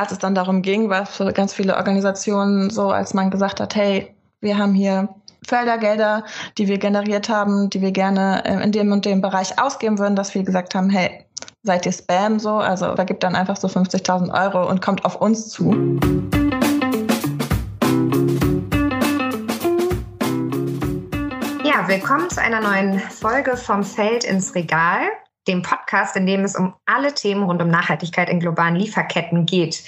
als es dann darum ging, war für ganz viele Organisationen so, als man gesagt hat, hey, wir haben hier Fördergelder, die wir generiert haben, die wir gerne äh, in dem und dem Bereich ausgeben würden, dass wir gesagt haben, hey, seid ihr Spam so? Also vergibt dann einfach so 50.000 Euro und kommt auf uns zu. Ja, willkommen zu einer neuen Folge vom Feld ins Regal dem Podcast, in dem es um alle Themen rund um Nachhaltigkeit in globalen Lieferketten geht.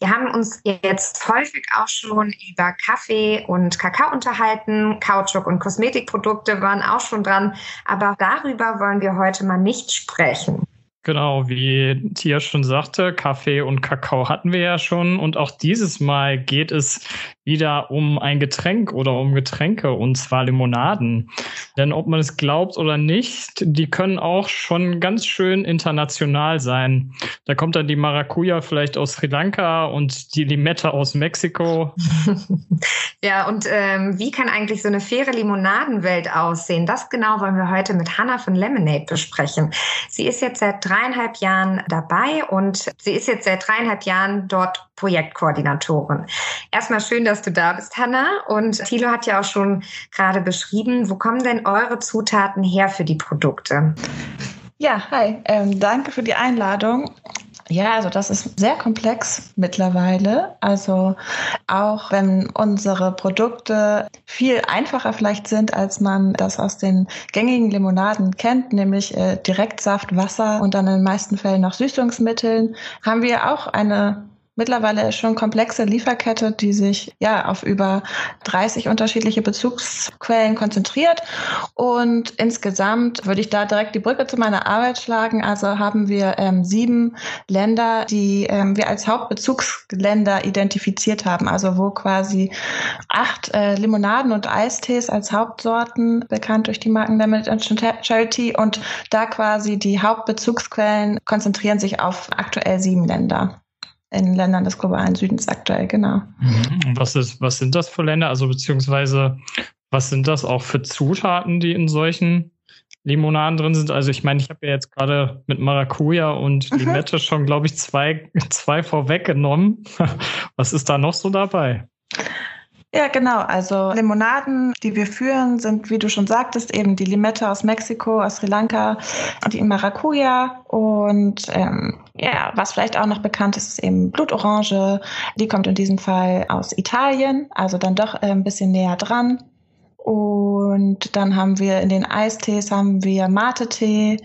Wir haben uns jetzt häufig auch schon über Kaffee und Kakao unterhalten. Kautschuk und Kosmetikprodukte waren auch schon dran. Aber darüber wollen wir heute mal nicht sprechen. Genau, wie Tia schon sagte, Kaffee und Kakao hatten wir ja schon. Und auch dieses Mal geht es wieder um ein Getränk oder um Getränke, und zwar Limonaden. Denn ob man es glaubt oder nicht, die können auch schon ganz schön international sein. Da kommt dann die Maracuja vielleicht aus Sri Lanka und die Limette aus Mexiko. ja, und ähm, wie kann eigentlich so eine faire Limonadenwelt aussehen? Das genau wollen wir heute mit Hannah von Lemonade besprechen. Sie ist jetzt seit dreieinhalb Jahren dabei und sie ist jetzt seit dreieinhalb Jahren dort Projektkoordinatorin. Erstmal schön, dass du da bist, Hanna. Und Thilo hat ja auch schon gerade beschrieben, wo kommen denn eure Zutaten her für die Produkte? Ja, hi. Ähm, danke für die Einladung. Ja, also das ist sehr komplex mittlerweile. Also auch wenn unsere Produkte viel einfacher vielleicht sind, als man das aus den gängigen Limonaden kennt, nämlich äh, Direktsaft, Wasser und dann in den meisten Fällen noch Süßungsmitteln, haben wir auch eine mittlerweile schon komplexe Lieferkette, die sich ja auf über 30 unterschiedliche Bezugsquellen konzentriert. Und insgesamt würde ich da direkt die Brücke zu meiner Arbeit schlagen. Also haben wir ähm, sieben Länder, die ähm, wir als Hauptbezugsländer identifiziert haben. Also wo quasi acht äh, Limonaden und Eistees als Hauptsorten bekannt durch die Marken Limited and Charity und da quasi die Hauptbezugsquellen konzentrieren sich auf aktuell sieben Länder in Ländern des globalen Südens aktuell, genau. Mhm. Was, ist, was sind das für Länder? Also beziehungsweise was sind das auch für Zutaten, die in solchen Limonaden drin sind? Also ich meine, ich habe ja jetzt gerade mit Maracuja und mhm. Limette schon, glaube ich, zwei, zwei vorweggenommen. was ist da noch so dabei? Ja, genau. Also Limonaden, die wir führen, sind, wie du schon sagtest, eben die Limette aus Mexiko, aus Sri Lanka, die Maracuja und ähm, ja, was vielleicht auch noch bekannt ist, ist eben Blutorange. Die kommt in diesem Fall aus Italien, also dann doch äh, ein bisschen näher dran. Und dann haben wir in den Eistees haben wir Mate-Tee,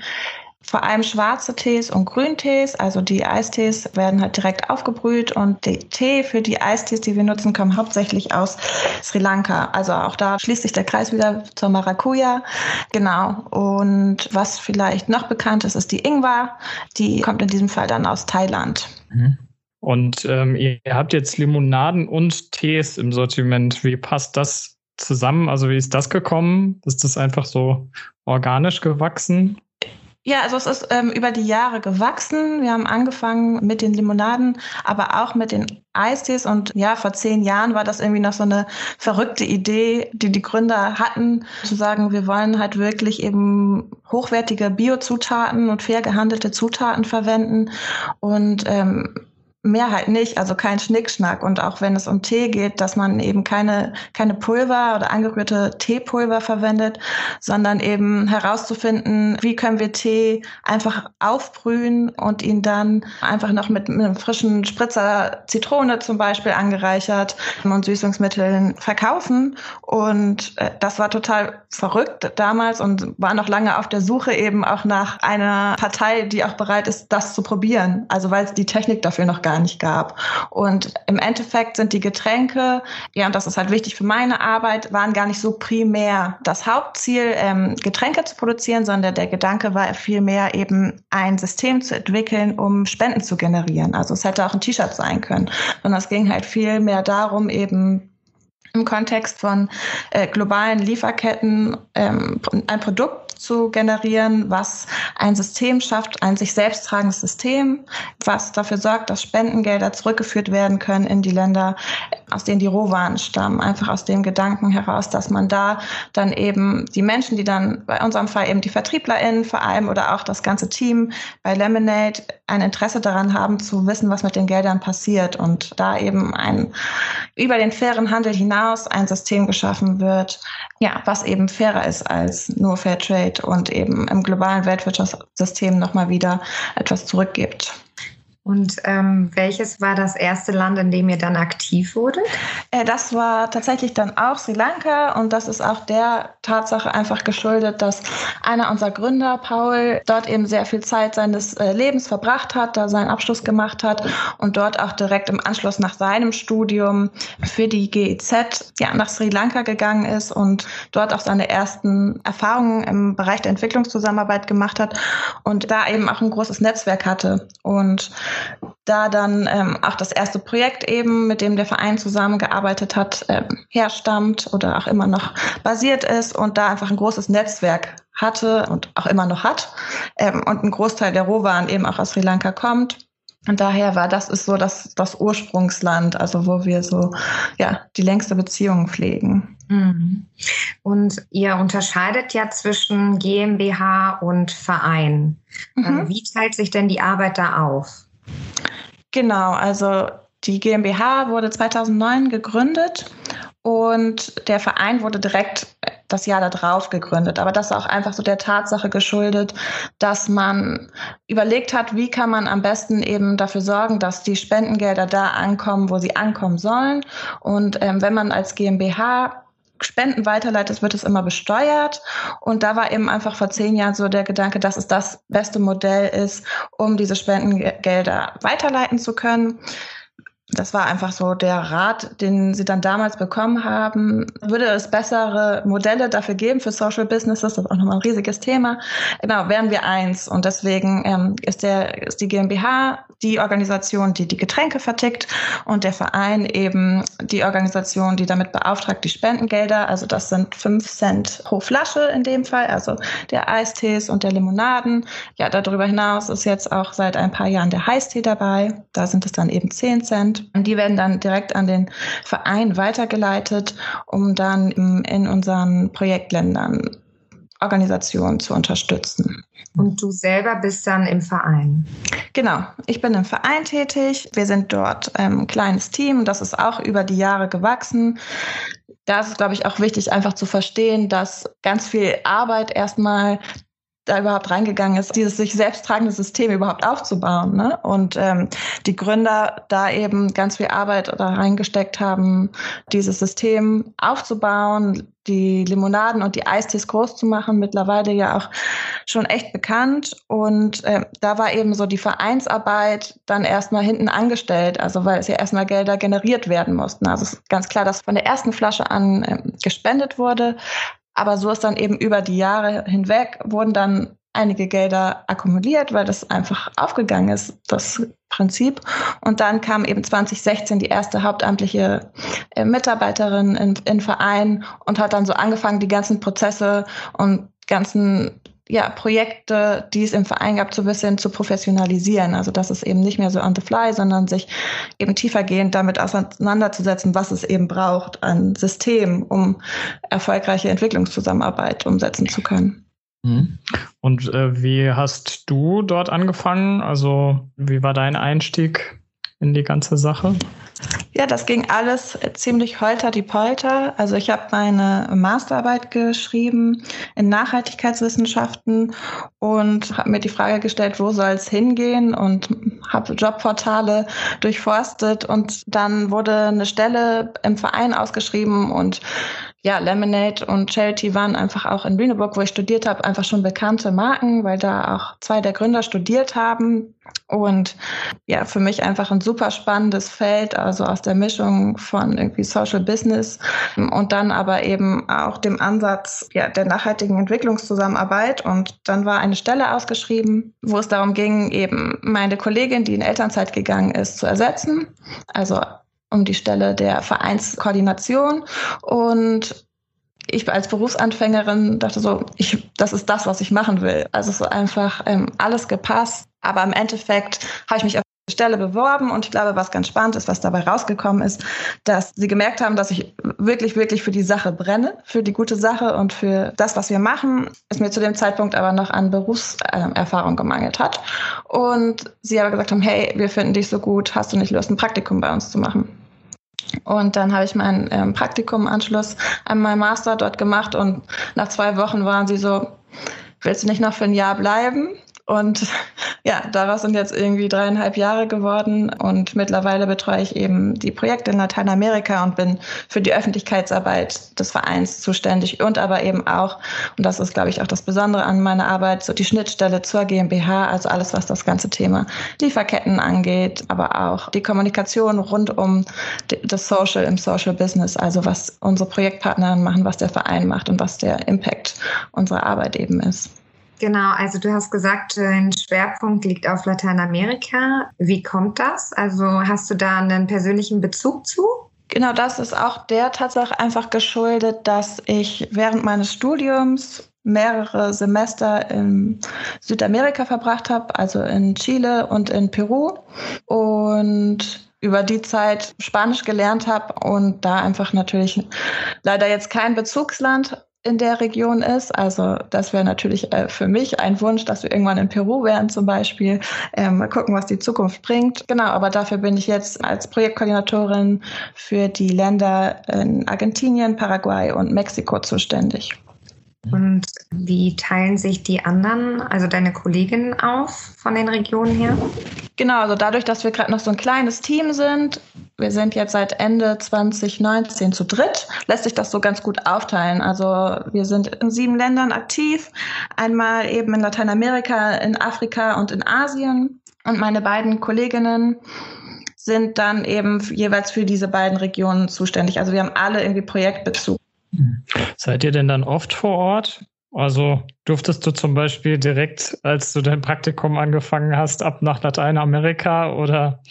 vor allem schwarze Tees und Grüntees. Also die Eistees werden halt direkt aufgebrüht und die Tee für die Eistees, die wir nutzen, kommen hauptsächlich aus Sri Lanka. Also auch da schließt sich der Kreis wieder zur Maracuja. Genau. Und was vielleicht noch bekannt ist, ist die Ingwer. Die kommt in diesem Fall dann aus Thailand. Mhm. Und ähm, ihr habt jetzt Limonaden und Tees im Sortiment. Wie passt das zusammen? Also wie ist das gekommen? Ist das einfach so organisch gewachsen? Ja, also es ist ähm, über die Jahre gewachsen. Wir haben angefangen mit den Limonaden, aber auch mit den Eistees. Und ja, vor zehn Jahren war das irgendwie noch so eine verrückte Idee, die die Gründer hatten, zu sagen, wir wollen halt wirklich eben hochwertige Biozutaten und fair gehandelte Zutaten verwenden. Und ähm, Mehr halt nicht, also kein Schnickschnack. Und auch wenn es um Tee geht, dass man eben keine, keine Pulver oder angerührte Teepulver verwendet, sondern eben herauszufinden, wie können wir Tee einfach aufbrühen und ihn dann einfach noch mit, mit einem frischen Spritzer Zitrone zum Beispiel angereichert und Süßungsmitteln verkaufen. Und äh, das war total verrückt damals und war noch lange auf der Suche eben auch nach einer Partei, die auch bereit ist, das zu probieren. Also weil es die Technik dafür noch gar gar nicht gab. Und im Endeffekt sind die Getränke, ja, und das ist halt wichtig für meine Arbeit, waren gar nicht so primär das Hauptziel, ähm, Getränke zu produzieren, sondern der Gedanke war vielmehr eben ein System zu entwickeln, um Spenden zu generieren. Also es hätte auch ein T-Shirt sein können. Und es ging halt viel mehr darum, eben im Kontext von äh, globalen Lieferketten ähm, ein Produkt zu generieren, was ein System schafft, ein sich selbst tragendes System, was dafür sorgt, dass Spendengelder zurückgeführt werden können in die Länder, aus denen die Rohwaren stammen. Einfach aus dem Gedanken heraus, dass man da dann eben die Menschen, die dann bei unserem Fall eben die VertrieblerInnen vor allem oder auch das ganze Team bei Lemonade ein Interesse daran haben zu wissen, was mit den Geldern passiert und da eben ein über den fairen Handel hinaus ein System geschaffen wird, ja, was eben fairer ist als nur Fairtrade und eben im globalen Weltwirtschaftssystem nochmal wieder etwas zurückgibt. Und ähm, welches war das erste Land, in dem ihr dann aktiv wurdet? Äh, das war tatsächlich dann auch Sri Lanka und das ist auch der Tatsache einfach geschuldet, dass einer unserer Gründer, Paul, dort eben sehr viel Zeit seines äh, Lebens verbracht hat, da seinen Abschluss gemacht hat und dort auch direkt im Anschluss nach seinem Studium für die GEZ ja, nach Sri Lanka gegangen ist und dort auch seine ersten Erfahrungen im Bereich der Entwicklungszusammenarbeit gemacht hat und da eben auch ein großes Netzwerk hatte. Und da dann ähm, auch das erste Projekt eben, mit dem der Verein zusammengearbeitet hat, ähm, herstammt oder auch immer noch basiert ist und da einfach ein großes Netzwerk hatte und auch immer noch hat ähm, und ein Großteil der Rohwaren eben auch aus Sri Lanka kommt. Und daher war das ist so das, das Ursprungsland, also wo wir so ja die längste Beziehung pflegen. Mhm. Und ihr unterscheidet ja zwischen GmbH und Verein. Mhm. Wie teilt sich denn die Arbeit da auf? Genau, also die GmbH wurde 2009 gegründet und der Verein wurde direkt das Jahr darauf gegründet. Aber das ist auch einfach so der Tatsache geschuldet, dass man überlegt hat, wie kann man am besten eben dafür sorgen, dass die Spendengelder da ankommen, wo sie ankommen sollen. Und ähm, wenn man als GmbH Spenden weiterleitet, wird es immer besteuert. Und da war eben einfach vor zehn Jahren so der Gedanke, dass es das beste Modell ist, um diese Spendengelder weiterleiten zu können das war einfach so der Rat, den sie dann damals bekommen haben. Würde es bessere Modelle dafür geben für Social Businesses? Das ist auch nochmal ein riesiges Thema. Genau, wären wir eins. Und deswegen ähm, ist, der, ist die GmbH die Organisation, die die Getränke vertickt und der Verein eben die Organisation, die damit beauftragt, die Spendengelder. Also das sind fünf Cent pro Flasche in dem Fall, also der Eistees und der Limonaden. Ja, darüber hinaus ist jetzt auch seit ein paar Jahren der Heißtee dabei. Da sind es dann eben zehn Cent. Und die werden dann direkt an den Verein weitergeleitet, um dann in unseren Projektländern Organisationen zu unterstützen. Und du selber bist dann im Verein? Genau, ich bin im Verein tätig. Wir sind dort ähm, ein kleines Team. Das ist auch über die Jahre gewachsen. Da ist es, glaube ich, auch wichtig, einfach zu verstehen, dass ganz viel Arbeit erstmal da überhaupt reingegangen ist, dieses sich selbst tragende System überhaupt aufzubauen. Ne? Und ähm, die Gründer da eben ganz viel Arbeit da reingesteckt haben, dieses System aufzubauen, die Limonaden und die Eistees groß zu machen, mittlerweile ja auch schon echt bekannt. Und äh, da war eben so die Vereinsarbeit dann erstmal hinten angestellt, also weil es ja erstmal Gelder generiert werden mussten. Also es ist ganz klar, dass von der ersten Flasche an äh, gespendet wurde, aber so ist dann eben über die Jahre hinweg wurden dann einige Gelder akkumuliert, weil das einfach aufgegangen ist, das Prinzip. Und dann kam eben 2016 die erste hauptamtliche äh, Mitarbeiterin in, in Verein und hat dann so angefangen, die ganzen Prozesse und ganzen ja, Projekte, die es im Verein gab, so ein bisschen zu professionalisieren. Also dass es eben nicht mehr so on the fly, sondern sich eben tiefergehend damit auseinanderzusetzen, was es eben braucht an System, um erfolgreiche Entwicklungszusammenarbeit umsetzen zu können. Mhm. Und äh, wie hast du dort angefangen? Also wie war dein Einstieg in die ganze Sache? Ja, das ging alles ziemlich holter die Polter. Also ich habe meine Masterarbeit geschrieben in Nachhaltigkeitswissenschaften und habe mir die Frage gestellt, wo soll es hingehen und habe Jobportale durchforstet und dann wurde eine Stelle im Verein ausgeschrieben und ja, Lemonade und Charity waren einfach auch in Lüneburg, wo ich studiert habe, einfach schon bekannte Marken, weil da auch zwei der Gründer studiert haben. Und ja, für mich einfach ein super spannendes Feld, also aus der Mischung von irgendwie Social Business und dann aber eben auch dem Ansatz ja, der nachhaltigen Entwicklungszusammenarbeit. Und dann war eine Stelle ausgeschrieben, wo es darum ging, eben meine Kollegin, die in Elternzeit gegangen ist, zu ersetzen. Also um die Stelle der Vereinskoordination. Und ich als Berufsanfängerin dachte so, ich, das ist das, was ich machen will. Also es ist einfach ähm, alles gepasst. Aber im Endeffekt habe ich mich auf Stelle beworben und ich glaube, was ganz spannend ist, was dabei rausgekommen ist, dass sie gemerkt haben, dass ich wirklich, wirklich für die Sache brenne, für die gute Sache und für das, was wir machen, es mir zu dem Zeitpunkt aber noch an Berufserfahrung gemangelt hat. Und sie aber gesagt haben, hey, wir finden dich so gut, hast du nicht Lust, ein Praktikum bei uns zu machen? Und dann habe ich meinen ähm, Praktikum-Anschluss an meinem Master dort gemacht und nach zwei Wochen waren sie so, willst du nicht noch für ein Jahr bleiben? Und ja, daraus sind jetzt irgendwie dreieinhalb Jahre geworden und mittlerweile betreue ich eben die Projekte in Lateinamerika und bin für die Öffentlichkeitsarbeit des Vereins zuständig und aber eben auch, und das ist, glaube ich, auch das Besondere an meiner Arbeit, so die Schnittstelle zur GmbH, also alles, was das ganze Thema Lieferketten angeht, aber auch die Kommunikation rund um das Social im Social Business, also was unsere Projektpartner machen, was der Verein macht und was der Impact unserer Arbeit eben ist. Genau, also du hast gesagt, dein Schwerpunkt liegt auf Lateinamerika. Wie kommt das? Also hast du da einen persönlichen Bezug zu? Genau, das ist auch der Tatsache einfach geschuldet, dass ich während meines Studiums mehrere Semester in Südamerika verbracht habe, also in Chile und in Peru und über die Zeit Spanisch gelernt habe und da einfach natürlich leider jetzt kein Bezugsland in der Region ist. Also das wäre natürlich äh, für mich ein Wunsch, dass wir irgendwann in Peru wären zum Beispiel. Ähm, mal gucken, was die Zukunft bringt. Genau, aber dafür bin ich jetzt als Projektkoordinatorin für die Länder in Argentinien, Paraguay und Mexiko zuständig. Und wie teilen sich die anderen, also deine Kolleginnen auf von den Regionen her? Genau, also dadurch, dass wir gerade noch so ein kleines Team sind, wir sind jetzt seit Ende 2019 zu dritt, lässt sich das so ganz gut aufteilen. Also wir sind in sieben Ländern aktiv, einmal eben in Lateinamerika, in Afrika und in Asien. Und meine beiden Kolleginnen sind dann eben jeweils für diese beiden Regionen zuständig. Also wir haben alle irgendwie Projektbezug. Seid ihr denn dann oft vor Ort? Also durftest du zum Beispiel direkt, als du dein Praktikum angefangen hast, ab nach Lateinamerika oder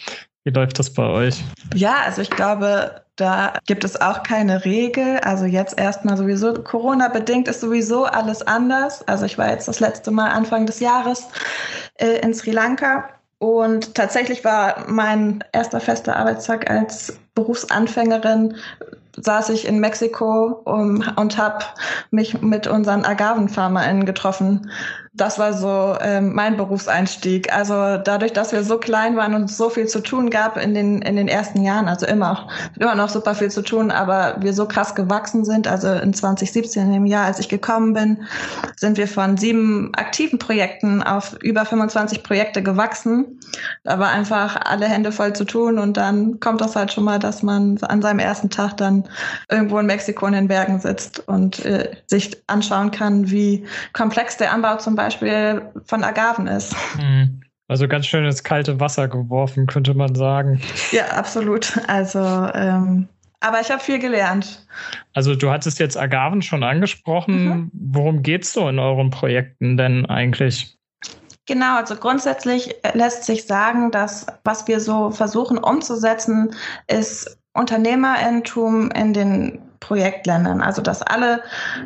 wie läuft das bei euch? Ja, also ich glaube, da gibt es auch keine Regel. Also jetzt erstmal sowieso Corona-bedingt ist sowieso alles anders. Also ich war jetzt das letzte Mal Anfang des Jahres äh, in Sri Lanka und tatsächlich war mein erster fester Arbeitstag als Berufsanfängerin saß ich in Mexiko um, und habe mich mit unseren AgavenfarmerInnen getroffen das war so ähm, mein Berufseinstieg. Also dadurch, dass wir so klein waren und so viel zu tun gab in den, in den ersten Jahren, also immer, immer noch super viel zu tun, aber wir so krass gewachsen sind, also in 2017, im Jahr, als ich gekommen bin, sind wir von sieben aktiven Projekten auf über 25 Projekte gewachsen. Da war einfach alle Hände voll zu tun und dann kommt das halt schon mal, dass man an seinem ersten Tag dann irgendwo in Mexiko in den Bergen sitzt und äh, sich anschauen kann, wie komplex der Anbau zum Beispiel Beispiel von Agaven ist. Mhm. Also ganz schön ins kalte Wasser geworfen, könnte man sagen. Ja, absolut. Also, ähm, aber ich habe viel gelernt. Also du hattest jetzt Agaven schon angesprochen. Mhm. Worum geht es so in euren Projekten denn eigentlich? Genau, also grundsätzlich lässt sich sagen, dass was wir so versuchen umzusetzen, ist Unternehmerentum in den Projektländern. Also dass alle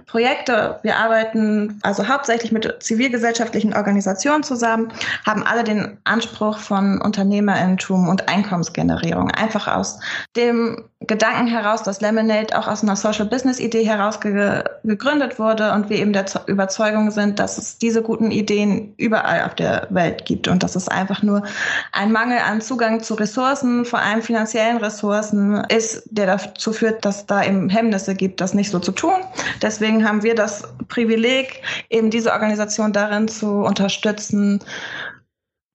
Projekte, wir arbeiten also hauptsächlich mit zivilgesellschaftlichen Organisationen zusammen, haben alle den Anspruch von Unternehmerinnentum und Einkommensgenerierung. Einfach aus dem Gedanken heraus, dass Lemonade auch aus einer Social Business Idee heraus ge gegründet wurde und wir eben der Überzeugung sind, dass es diese guten Ideen überall auf der Welt gibt und dass es einfach nur ein Mangel an Zugang zu Ressourcen, vor allem finanziellen Ressourcen ist, der dazu führt, dass da eben Hemmnisse Hemmnisse gibt, das nicht so zu tun. Deswegen haben wir das Privileg, eben diese Organisation darin zu unterstützen,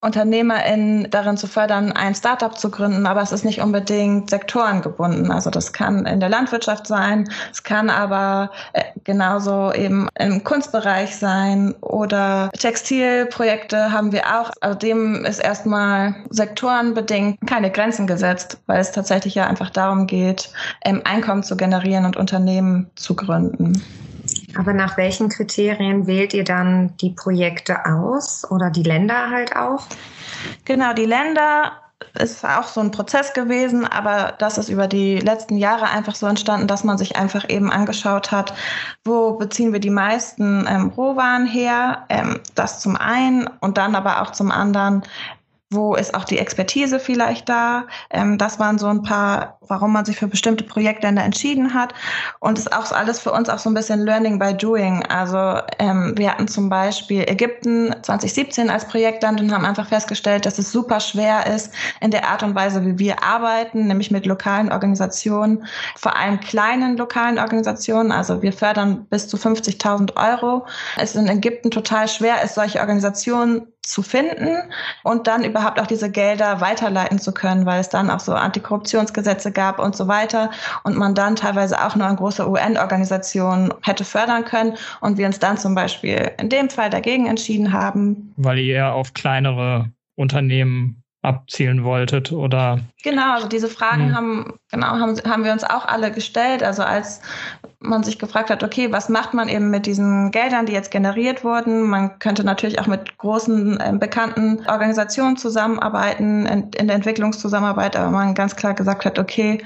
UnternehmerInnen darin zu fördern, ein Startup zu gründen, aber es ist nicht unbedingt sektorengebunden. Also das kann in der Landwirtschaft sein, es kann aber äh, genauso eben im Kunstbereich sein oder Textilprojekte haben wir auch. Also dem ist erstmal sektorenbedingt keine Grenzen gesetzt, weil es tatsächlich ja einfach darum geht, Einkommen zu generieren und Unternehmen zu gründen. Aber nach welchen Kriterien wählt ihr dann die Projekte aus oder die Länder halt auch? Genau, die Länder ist auch so ein Prozess gewesen, aber das ist über die letzten Jahre einfach so entstanden, dass man sich einfach eben angeschaut hat, wo beziehen wir die meisten ähm, Rohwaren her, ähm, das zum einen und dann aber auch zum anderen, wo ist auch die Expertise vielleicht da. Ähm, das waren so ein paar, warum man sich für bestimmte Projektländer entschieden hat. Und es ist auch alles für uns auch so ein bisschen Learning by Doing. Also ähm, wir hatten zum Beispiel Ägypten 2017 als Projektland und haben einfach festgestellt, dass es super schwer ist in der Art und Weise, wie wir arbeiten, nämlich mit lokalen Organisationen, vor allem kleinen lokalen Organisationen. Also wir fördern bis zu 50.000 Euro. Es ist in Ägypten total schwer ist, solche Organisationen zu finden und dann überhaupt auch diese Gelder weiterleiten zu können, weil es dann auch so Antikorruptionsgesetze gab und so weiter und man dann teilweise auch nur an große UN-Organisationen hätte fördern können und wir uns dann zum Beispiel in dem Fall dagegen entschieden haben. Weil ihr auf kleinere Unternehmen abzielen wolltet oder? Genau, also diese Fragen hm. haben, genau, haben, haben wir uns auch alle gestellt. Also als man sich gefragt hat, okay, was macht man eben mit diesen Geldern, die jetzt generiert wurden? Man könnte natürlich auch mit großen, äh, bekannten Organisationen zusammenarbeiten, in, in der Entwicklungszusammenarbeit, aber man ganz klar gesagt hat, okay,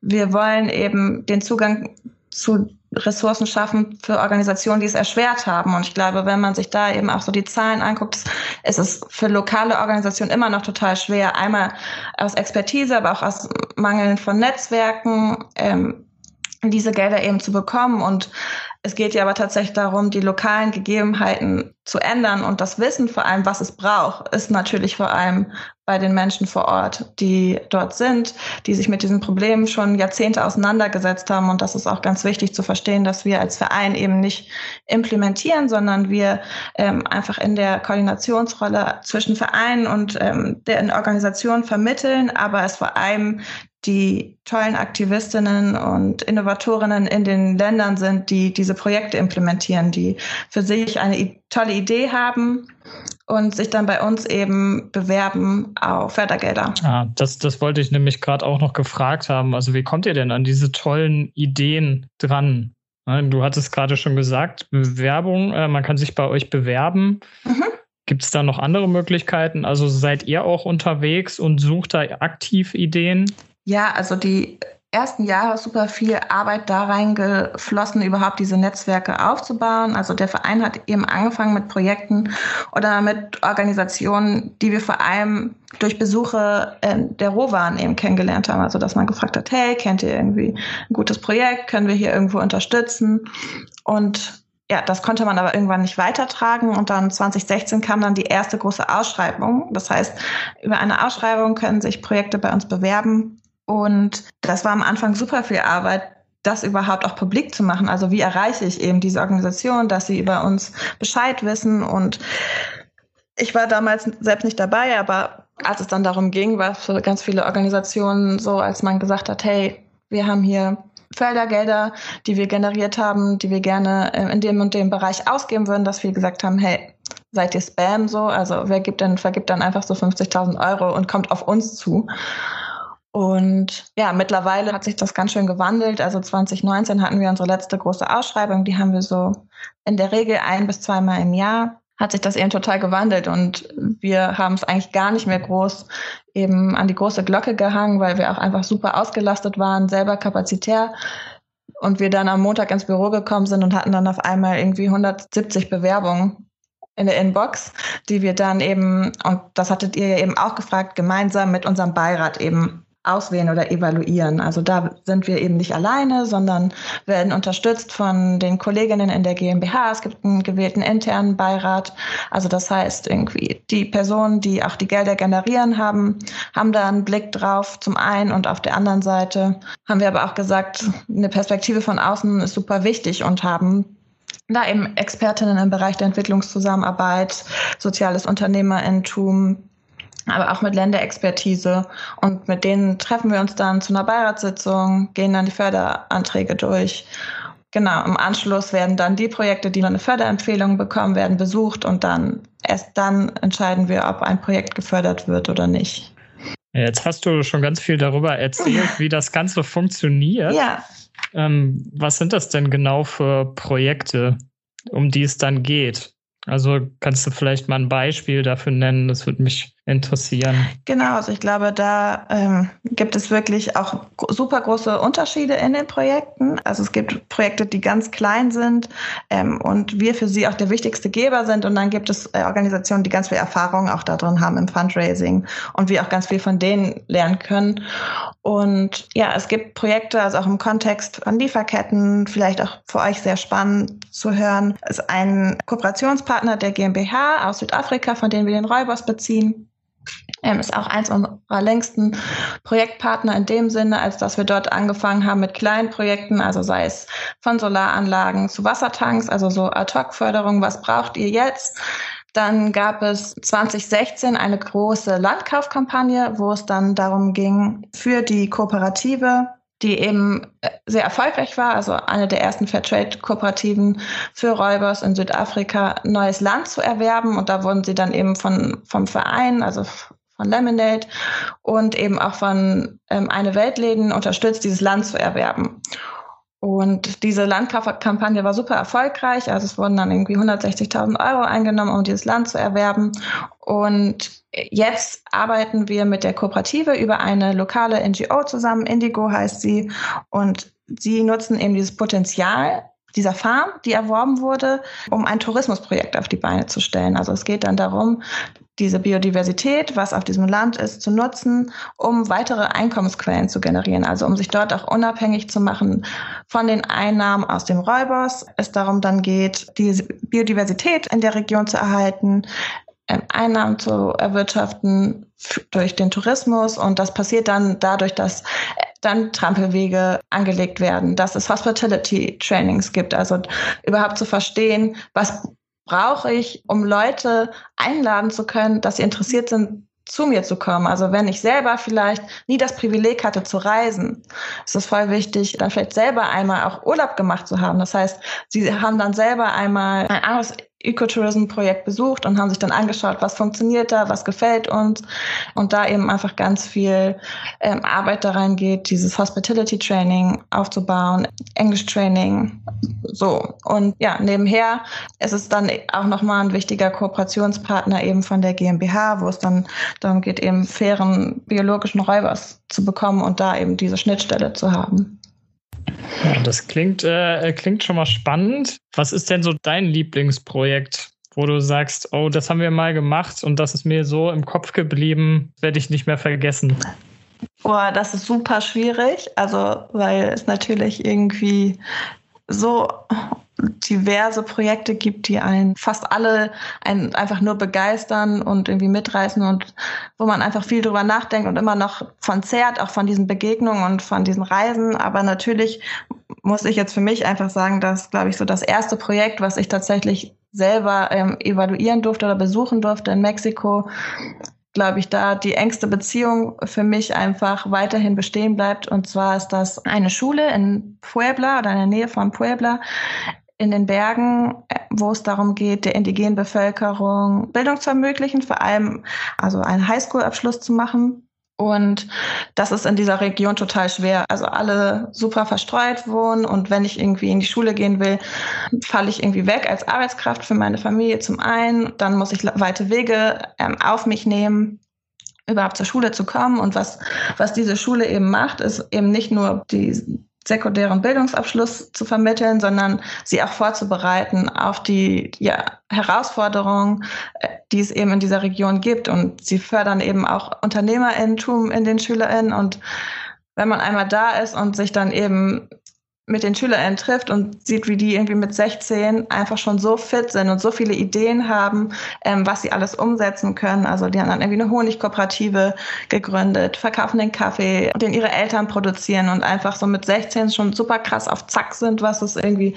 wir wollen eben den Zugang zu Ressourcen schaffen für Organisationen, die es erschwert haben. Und ich glaube, wenn man sich da eben auch so die Zahlen anguckt, ist es für lokale Organisationen immer noch total schwer, einmal aus Expertise, aber auch aus Mangeln von Netzwerken, ähm, diese Gelder eben zu bekommen. Und es geht ja aber tatsächlich darum, die lokalen Gegebenheiten zu ändern und das Wissen vor allem, was es braucht, ist natürlich vor allem bei den Menschen vor Ort, die dort sind, die sich mit diesen Problemen schon Jahrzehnte auseinandergesetzt haben. Und das ist auch ganz wichtig zu verstehen, dass wir als Verein eben nicht implementieren, sondern wir ähm, einfach in der Koordinationsrolle zwischen Vereinen und ähm, der Organisation vermitteln, aber es vor allem die tollen Aktivistinnen und Innovatorinnen in den Ländern sind, die diese Projekte implementieren, die für sich eine tolle Idee haben und sich dann bei uns eben bewerben auf Fördergelder. Ah, das, das wollte ich nämlich gerade auch noch gefragt haben. Also wie kommt ihr denn an diese tollen Ideen dran? Du hattest gerade schon gesagt, Bewerbung, äh, man kann sich bei euch bewerben. Mhm. Gibt es da noch andere Möglichkeiten? Also seid ihr auch unterwegs und sucht da aktiv Ideen? Ja, also die ersten Jahre super viel Arbeit da reingeflossen, überhaupt diese Netzwerke aufzubauen. Also der Verein hat eben angefangen mit Projekten oder mit Organisationen, die wir vor allem durch Besuche der Rohwaren eben kennengelernt haben. Also dass man gefragt hat, hey, kennt ihr irgendwie ein gutes Projekt? Können wir hier irgendwo unterstützen? Und ja, das konnte man aber irgendwann nicht weitertragen und dann 2016 kam dann die erste große Ausschreibung. Das heißt, über eine Ausschreibung können sich Projekte bei uns bewerben und das war am Anfang super viel Arbeit, das überhaupt auch publik zu machen. Also wie erreiche ich eben diese Organisation, dass sie über uns Bescheid wissen. Und ich war damals selbst nicht dabei, aber als es dann darum ging, war für ganz viele Organisationen so, als man gesagt hat, hey, wir haben hier Fördergelder, die wir generiert haben, die wir gerne in dem und dem Bereich ausgeben würden, dass wir gesagt haben, hey, seid ihr Spam so? Also wer gibt denn, vergibt dann einfach so 50.000 Euro und kommt auf uns zu? Und ja, mittlerweile hat sich das ganz schön gewandelt. Also 2019 hatten wir unsere letzte große Ausschreibung. Die haben wir so in der Regel ein bis zweimal im Jahr. Hat sich das eben total gewandelt und wir haben es eigentlich gar nicht mehr groß eben an die große Glocke gehangen, weil wir auch einfach super ausgelastet waren, selber kapazitär. Und wir dann am Montag ins Büro gekommen sind und hatten dann auf einmal irgendwie 170 Bewerbungen in der Inbox, die wir dann eben, und das hattet ihr ja eben auch gefragt, gemeinsam mit unserem Beirat eben auswählen oder evaluieren. Also da sind wir eben nicht alleine, sondern werden unterstützt von den Kolleginnen in der GmbH. Es gibt einen gewählten internen Beirat. Also das heißt irgendwie, die Personen, die auch die Gelder generieren haben, haben da einen Blick drauf zum einen und auf der anderen Seite haben wir aber auch gesagt, eine Perspektive von außen ist super wichtig und haben da eben Expertinnen im Bereich der Entwicklungszusammenarbeit, soziales Unternehmerintum, aber auch mit Länderexpertise. Und mit denen treffen wir uns dann zu einer Beiratssitzung, gehen dann die Förderanträge durch. Genau, im Anschluss werden dann die Projekte, die noch eine Förderempfehlung bekommen, werden besucht und dann erst dann entscheiden wir, ob ein Projekt gefördert wird oder nicht. Jetzt hast du schon ganz viel darüber erzählt, wie das Ganze funktioniert. Ja. Ähm, was sind das denn genau für Projekte, um die es dann geht? Also kannst du vielleicht mal ein Beispiel dafür nennen? Das würde mich interessieren. Genau, also ich glaube, da ähm, gibt es wirklich auch super große Unterschiede in den Projekten. Also es gibt Projekte, die ganz klein sind ähm, und wir für sie auch der wichtigste Geber sind. Und dann gibt es äh, Organisationen, die ganz viel Erfahrung auch darin haben im Fundraising und wir auch ganz viel von denen lernen können. Und ja, es gibt Projekte, also auch im Kontext von Lieferketten, vielleicht auch für euch sehr spannend zu hören, ist ein Kooperationspartner der GmbH aus Südafrika, von dem wir den Räubers beziehen. Ähm, ist auch eins unserer längsten Projektpartner in dem Sinne, als dass wir dort angefangen haben mit kleinen Projekten, also sei es von Solaranlagen zu Wassertanks, also so Ad-Hoc-Förderung, was braucht ihr jetzt? Dann gab es 2016 eine große Landkaufkampagne, wo es dann darum ging, für die Kooperative die eben äh, sehr erfolgreich war, also eine der ersten Fairtrade-Kooperativen für Räubers in Südafrika, neues Land zu erwerben. Und da wurden sie dann eben von, vom Verein, also von Lemonade und eben auch von ähm, Eine Weltläden unterstützt, dieses Land zu erwerben. Und diese Landkampagne war super erfolgreich. Also es wurden dann irgendwie 160.000 Euro eingenommen, um dieses Land zu erwerben. Und jetzt arbeiten wir mit der Kooperative über eine lokale NGO zusammen. Indigo heißt sie. Und sie nutzen eben dieses Potenzial dieser Farm, die erworben wurde, um ein Tourismusprojekt auf die Beine zu stellen. Also es geht dann darum, diese Biodiversität, was auf diesem Land ist, zu nutzen, um weitere Einkommensquellen zu generieren. Also um sich dort auch unabhängig zu machen von den Einnahmen aus dem Räubers. Es darum dann geht, die Biodiversität in der Region zu erhalten, ähm, Einnahmen zu erwirtschaften durch den Tourismus. Und das passiert dann dadurch, dass äh, dann Trampelwege angelegt werden, dass es Hospitality Trainings gibt, also überhaupt zu verstehen, was brauche ich, um Leute einladen zu können, dass sie interessiert sind, zu mir zu kommen. Also wenn ich selber vielleicht nie das Privileg hatte zu reisen, ist es voll wichtig, dann vielleicht selber einmal auch Urlaub gemacht zu haben. Das heißt, sie haben dann selber einmal ein anderes Ecotourism-Projekt besucht und haben sich dann angeschaut, was funktioniert da, was gefällt uns und da eben einfach ganz viel ähm, Arbeit da reingeht, dieses Hospitality-Training aufzubauen, Englisch-Training, so. Und ja, nebenher ist es dann auch nochmal ein wichtiger Kooperationspartner eben von der GmbH, wo es dann darum geht, eben fairen biologischen Räubers zu bekommen und da eben diese Schnittstelle zu haben. Ja, das klingt, äh, klingt schon mal spannend. Was ist denn so dein Lieblingsprojekt, wo du sagst, oh, das haben wir mal gemacht und das ist mir so im Kopf geblieben, werde ich nicht mehr vergessen? Boah, das ist super schwierig. Also, weil es natürlich irgendwie so diverse Projekte gibt, die einen fast alle einen einfach nur begeistern und irgendwie mitreißen und wo man einfach viel drüber nachdenkt und immer noch von zehrt, auch von diesen Begegnungen und von diesen Reisen. Aber natürlich muss ich jetzt für mich einfach sagen, dass, glaube ich, so das erste Projekt, was ich tatsächlich selber ähm, evaluieren durfte oder besuchen durfte in Mexiko, glaube ich, da die engste Beziehung für mich einfach weiterhin bestehen bleibt. Und zwar ist das eine Schule in Puebla oder in der Nähe von Puebla, in den Bergen, äh, wo es darum geht, der indigenen Bevölkerung Bildung zu ermöglichen, vor allem also einen Highschool-Abschluss zu machen. Und das ist in dieser Region total schwer. Also alle super verstreut wohnen und wenn ich irgendwie in die Schule gehen will, falle ich irgendwie weg als Arbeitskraft für meine Familie zum einen. Dann muss ich weite Wege ähm, auf mich nehmen überhaupt zur Schule zu kommen. Und was, was diese Schule eben macht, ist eben nicht nur die sekundären Bildungsabschluss zu vermitteln, sondern sie auch vorzubereiten auf die ja, Herausforderungen, äh, die es eben in dieser Region gibt. Und sie fördern eben auch Unternehmerinnentum in den SchülerInnen. Und wenn man einmal da ist und sich dann eben mit den SchülerInnen trifft und sieht, wie die irgendwie mit 16 einfach schon so fit sind und so viele Ideen haben, ähm, was sie alles umsetzen können. Also die haben dann irgendwie eine Honigkooperative gegründet, verkaufen den Kaffee, den ihre Eltern produzieren und einfach so mit 16 schon super krass auf Zack sind, was es irgendwie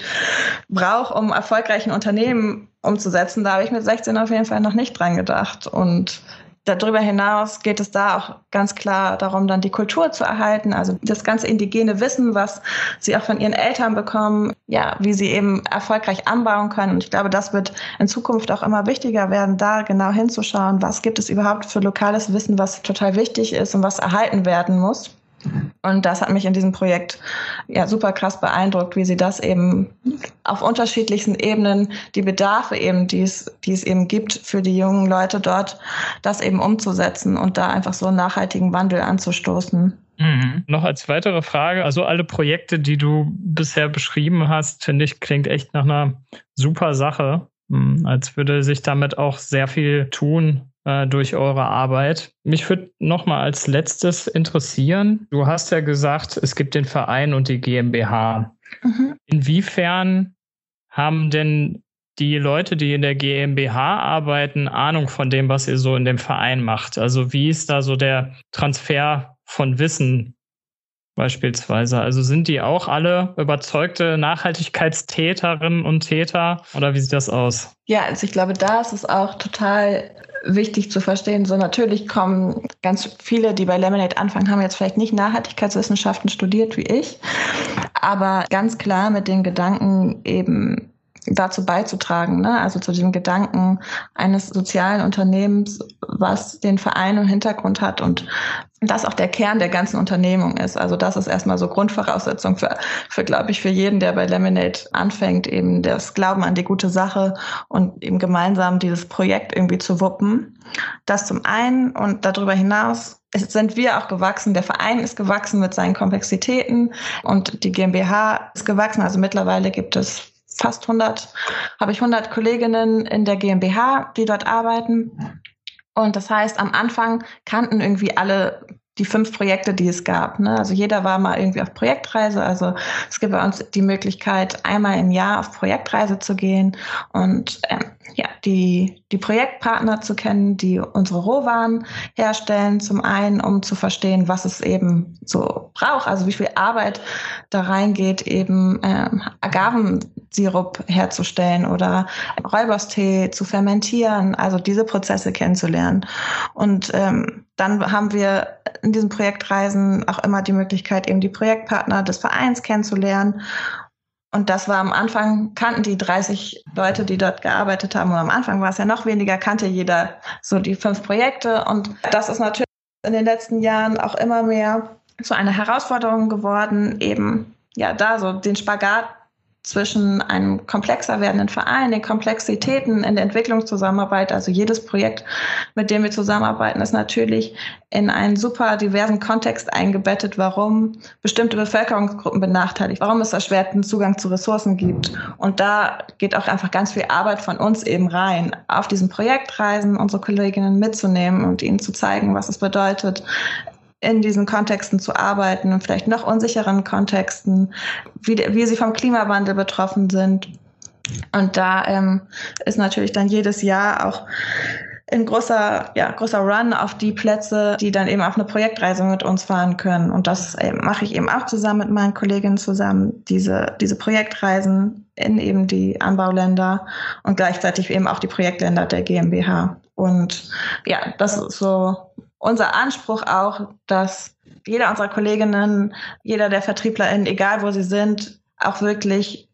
braucht, um erfolgreichen Unternehmen umzusetzen. Da habe ich mit 16 auf jeden Fall noch nicht dran gedacht. Und Darüber hinaus geht es da auch ganz klar darum, dann die Kultur zu erhalten, also das ganze indigene Wissen, was sie auch von ihren Eltern bekommen, ja, wie sie eben erfolgreich anbauen können. Und ich glaube, das wird in Zukunft auch immer wichtiger werden, da genau hinzuschauen, was gibt es überhaupt für lokales Wissen, was total wichtig ist und was erhalten werden muss. Und das hat mich in diesem Projekt ja super krass beeindruckt, wie sie das eben auf unterschiedlichsten Ebenen, die Bedarfe eben, die es, die es eben gibt für die jungen Leute dort, das eben umzusetzen und da einfach so einen nachhaltigen Wandel anzustoßen. Mhm. Noch als weitere Frage, also alle Projekte, die du bisher beschrieben hast, finde ich, klingt echt nach einer super Sache, hm, als würde sich damit auch sehr viel tun äh, durch eure Arbeit. Mich würde noch mal als letztes interessieren, du hast ja gesagt, es gibt den Verein und die GmbH. Mhm. Inwiefern haben denn die Leute, die in der GmbH arbeiten, Ahnung von dem, was ihr so in dem Verein macht? Also wie ist da so der Transfer von Wissen beispielsweise? Also sind die auch alle überzeugte Nachhaltigkeitstäterinnen und Täter oder wie sieht das aus? Ja, also ich glaube, da ist es auch total wichtig zu verstehen. So natürlich kommen ganz viele, die bei Lemonade anfangen, haben jetzt vielleicht nicht Nachhaltigkeitswissenschaften studiert wie ich, aber ganz klar mit den Gedanken eben dazu beizutragen, ne? also zu diesem Gedanken eines sozialen Unternehmens, was den Verein im Hintergrund hat und das auch der Kern der ganzen Unternehmung ist. Also das ist erstmal so Grundvoraussetzung für, für glaube ich, für jeden, der bei Lemonade anfängt, eben das Glauben an die gute Sache und eben gemeinsam dieses Projekt irgendwie zu wuppen. Das zum einen und darüber hinaus sind wir auch gewachsen. Der Verein ist gewachsen mit seinen Komplexitäten und die GmbH ist gewachsen. Also mittlerweile gibt es fast 100, habe ich 100 Kolleginnen in der GmbH, die dort arbeiten. Und das heißt, am Anfang kannten irgendwie alle die fünf Projekte, die es gab. Ne? Also jeder war mal irgendwie auf Projektreise. Also es gibt bei uns die Möglichkeit, einmal im Jahr auf Projektreise zu gehen und ähm, ja, die, die Projektpartner zu kennen, die unsere Rohwaren herstellen, zum einen, um zu verstehen, was es eben so braucht, also wie viel Arbeit da reingeht, eben ähm, Agavensirup herzustellen oder Räuberstee zu fermentieren, also diese Prozesse kennenzulernen. Und ähm, dann haben wir in diesen Projektreisen auch immer die Möglichkeit, eben die Projektpartner des Vereins kennenzulernen und das war am Anfang, kannten die 30 Leute, die dort gearbeitet haben. Und am Anfang war es ja noch weniger, kannte jeder so die fünf Projekte. Und das ist natürlich in den letzten Jahren auch immer mehr zu einer Herausforderung geworden, eben ja da so den Spagat zwischen einem komplexer werdenden Verein, den Komplexitäten in der Entwicklungszusammenarbeit. Also jedes Projekt, mit dem wir zusammenarbeiten, ist natürlich in einen super diversen Kontext eingebettet, warum bestimmte Bevölkerungsgruppen benachteiligt, warum es erschwerten Zugang zu Ressourcen gibt. Und da geht auch einfach ganz viel Arbeit von uns eben rein, auf diesen Projektreisen unsere Kolleginnen mitzunehmen und ihnen zu zeigen, was es bedeutet, in diesen Kontexten zu arbeiten und vielleicht noch unsicheren Kontexten, wie, wie sie vom Klimawandel betroffen sind. Und da ähm, ist natürlich dann jedes Jahr auch ein großer, ja, großer Run auf die Plätze, die dann eben auf eine Projektreise mit uns fahren können. Und das ähm, mache ich eben auch zusammen mit meinen Kolleginnen zusammen, diese, diese Projektreisen in eben die Anbauländer und gleichzeitig eben auch die Projektländer der GmbH. Und ja, das ist so unser Anspruch auch, dass jeder unserer Kolleginnen, jeder der VertrieblerInnen, egal wo sie sind, auch wirklich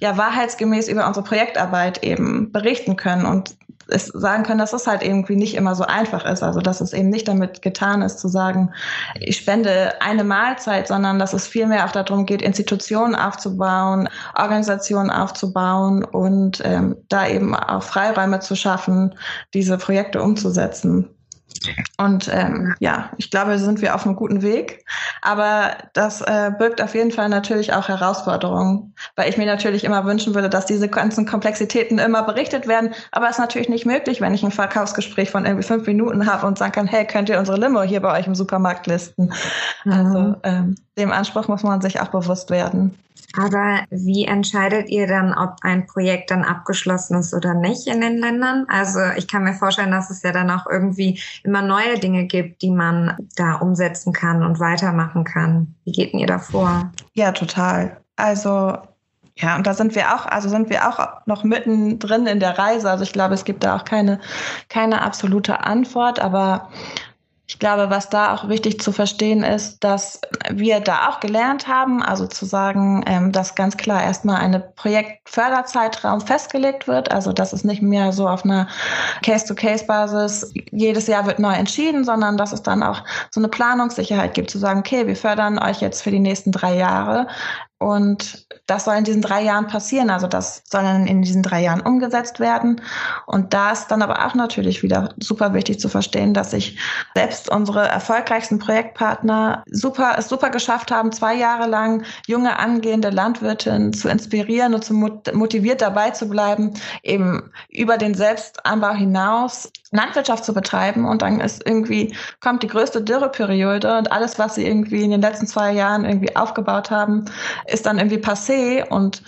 ja wahrheitsgemäß über unsere Projektarbeit eben berichten können und es sagen können, dass es halt irgendwie nicht immer so einfach ist. Also dass es eben nicht damit getan ist zu sagen, ich spende eine Mahlzeit, sondern dass es vielmehr auch darum geht, Institutionen aufzubauen, Organisationen aufzubauen und ähm, da eben auch Freiräume zu schaffen, diese Projekte umzusetzen. Und ähm, ja, ich glaube, sind wir auf einem guten Weg. Aber das äh, birgt auf jeden Fall natürlich auch Herausforderungen, weil ich mir natürlich immer wünschen würde, dass diese ganzen Komplexitäten immer berichtet werden. Aber es ist natürlich nicht möglich, wenn ich ein Verkaufsgespräch von irgendwie fünf Minuten habe und sagen kann, hey, könnt ihr unsere Limo hier bei euch im Supermarkt listen? Mhm. Also ähm, dem Anspruch muss man sich auch bewusst werden. Aber wie entscheidet ihr dann, ob ein Projekt dann abgeschlossen ist oder nicht in den Ländern? Also ich kann mir vorstellen, dass es ja dann auch irgendwie immer neue Dinge gibt, die man da umsetzen kann und weitermachen kann. Wie geht denn ihr da vor? Ja, total. Also ja, und da sind wir auch, also sind wir auch noch mittendrin in der Reise. Also ich glaube, es gibt da auch keine, keine absolute Antwort, aber Ich glaube, was da auch wichtig zu verstehen ist, dass wir da auch gelernt haben, also zu sagen, ähm, dass ganz klar erstmal eine Projektförderzeitraum festgelegt wird, also dass es nicht mehr so auf einer Case-to-Case-Basis jedes Jahr wird neu entschieden, sondern dass es dann auch so eine Planungssicherheit gibt, zu sagen, okay, wir fördern euch jetzt für die nächsten drei Jahre und das soll in diesen drei Jahren passieren. Also das soll dann in diesen drei Jahren umgesetzt werden. Und da ist dann aber auch natürlich wieder super wichtig zu verstehen, dass sich selbst unsere erfolgreichsten Projektpartner super, es super geschafft haben, zwei Jahre lang junge angehende Landwirtinnen zu inspirieren und zu motiviert dabei zu bleiben, eben über den Selbstanbau hinaus Landwirtschaft zu betreiben. Und dann ist irgendwie, kommt die größte Dürreperiode und alles, was sie irgendwie in den letzten zwei Jahren irgendwie aufgebaut haben, ist dann irgendwie passé und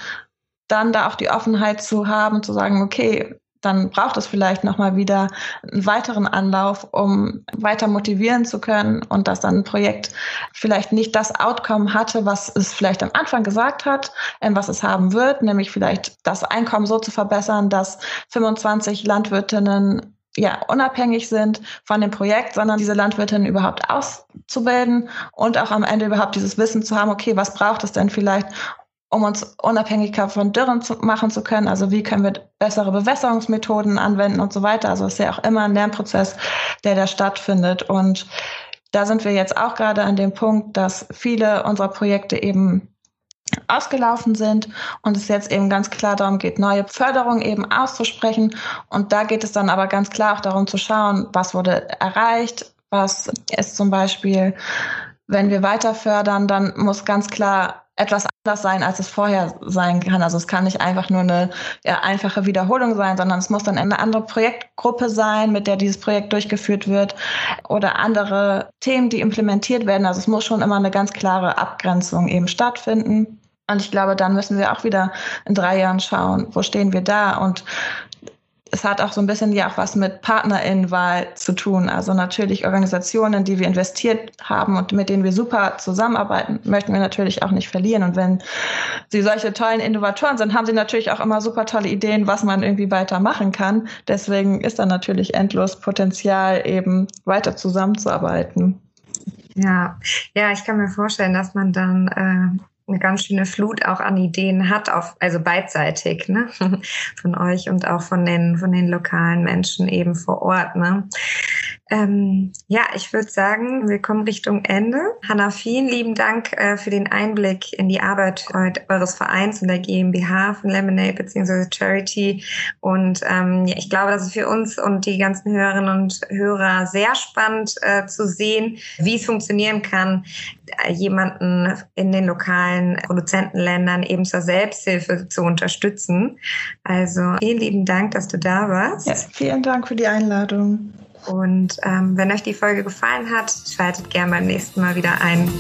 dann da auch die Offenheit zu haben, zu sagen, okay, dann braucht es vielleicht nochmal wieder einen weiteren Anlauf, um weiter motivieren zu können und dass dann ein Projekt vielleicht nicht das Outcome hatte, was es vielleicht am Anfang gesagt hat, ähm, was es haben wird, nämlich vielleicht das Einkommen so zu verbessern, dass 25 Landwirtinnen ja, unabhängig sind von dem Projekt, sondern diese Landwirtinnen überhaupt auszubilden und auch am Ende überhaupt dieses Wissen zu haben, okay, was braucht es denn vielleicht, um uns unabhängiger von Dürren zu machen zu können? Also wie können wir bessere Bewässerungsmethoden anwenden und so weiter? Also es ist ja auch immer ein Lernprozess, der da stattfindet. Und da sind wir jetzt auch gerade an dem Punkt, dass viele unserer Projekte eben ausgelaufen sind und es jetzt eben ganz klar darum geht, neue Förderungen eben auszusprechen. Und da geht es dann aber ganz klar auch darum zu schauen, was wurde erreicht, was ist zum Beispiel, wenn wir weiter fördern, dann muss ganz klar etwas anders sein, als es vorher sein kann. Also es kann nicht einfach nur eine ja, einfache Wiederholung sein, sondern es muss dann eine andere Projektgruppe sein, mit der dieses Projekt durchgeführt wird oder andere Themen, die implementiert werden. Also es muss schon immer eine ganz klare Abgrenzung eben stattfinden. Und ich glaube, dann müssen wir auch wieder in drei Jahren schauen, wo stehen wir da und es hat auch so ein bisschen ja auch was mit PartnerInnenwahl zu tun. Also natürlich Organisationen, die wir investiert haben und mit denen wir super zusammenarbeiten, möchten wir natürlich auch nicht verlieren. Und wenn sie solche tollen Innovatoren sind, haben sie natürlich auch immer super tolle Ideen, was man irgendwie weiter machen kann. Deswegen ist da natürlich endlos Potenzial, eben weiter zusammenzuarbeiten. Ja, ja, ich kann mir vorstellen, dass man dann äh, eine ganz schöne Flut auch an Ideen hat, auf, also beidseitig, ne? von euch und auch von den, von den lokalen Menschen eben vor Ort. Ne? Ähm, ja, ich würde sagen, wir kommen Richtung Ende. Hanna, vielen lieben Dank äh, für den Einblick in die Arbeit eures Vereins und der GmbH von Lemonade bzw. Charity. Und ähm, ja, ich glaube, das ist für uns und die ganzen Hörerinnen und Hörer sehr spannend äh, zu sehen, wie es funktionieren kann, äh, jemanden in den lokalen Produzentenländern eben zur Selbsthilfe zu unterstützen. Also vielen lieben Dank, dass du da warst. Ja, vielen Dank für die Einladung. Und ähm, wenn euch die Folge gefallen hat, schaltet gern beim nächsten Mal wieder ein.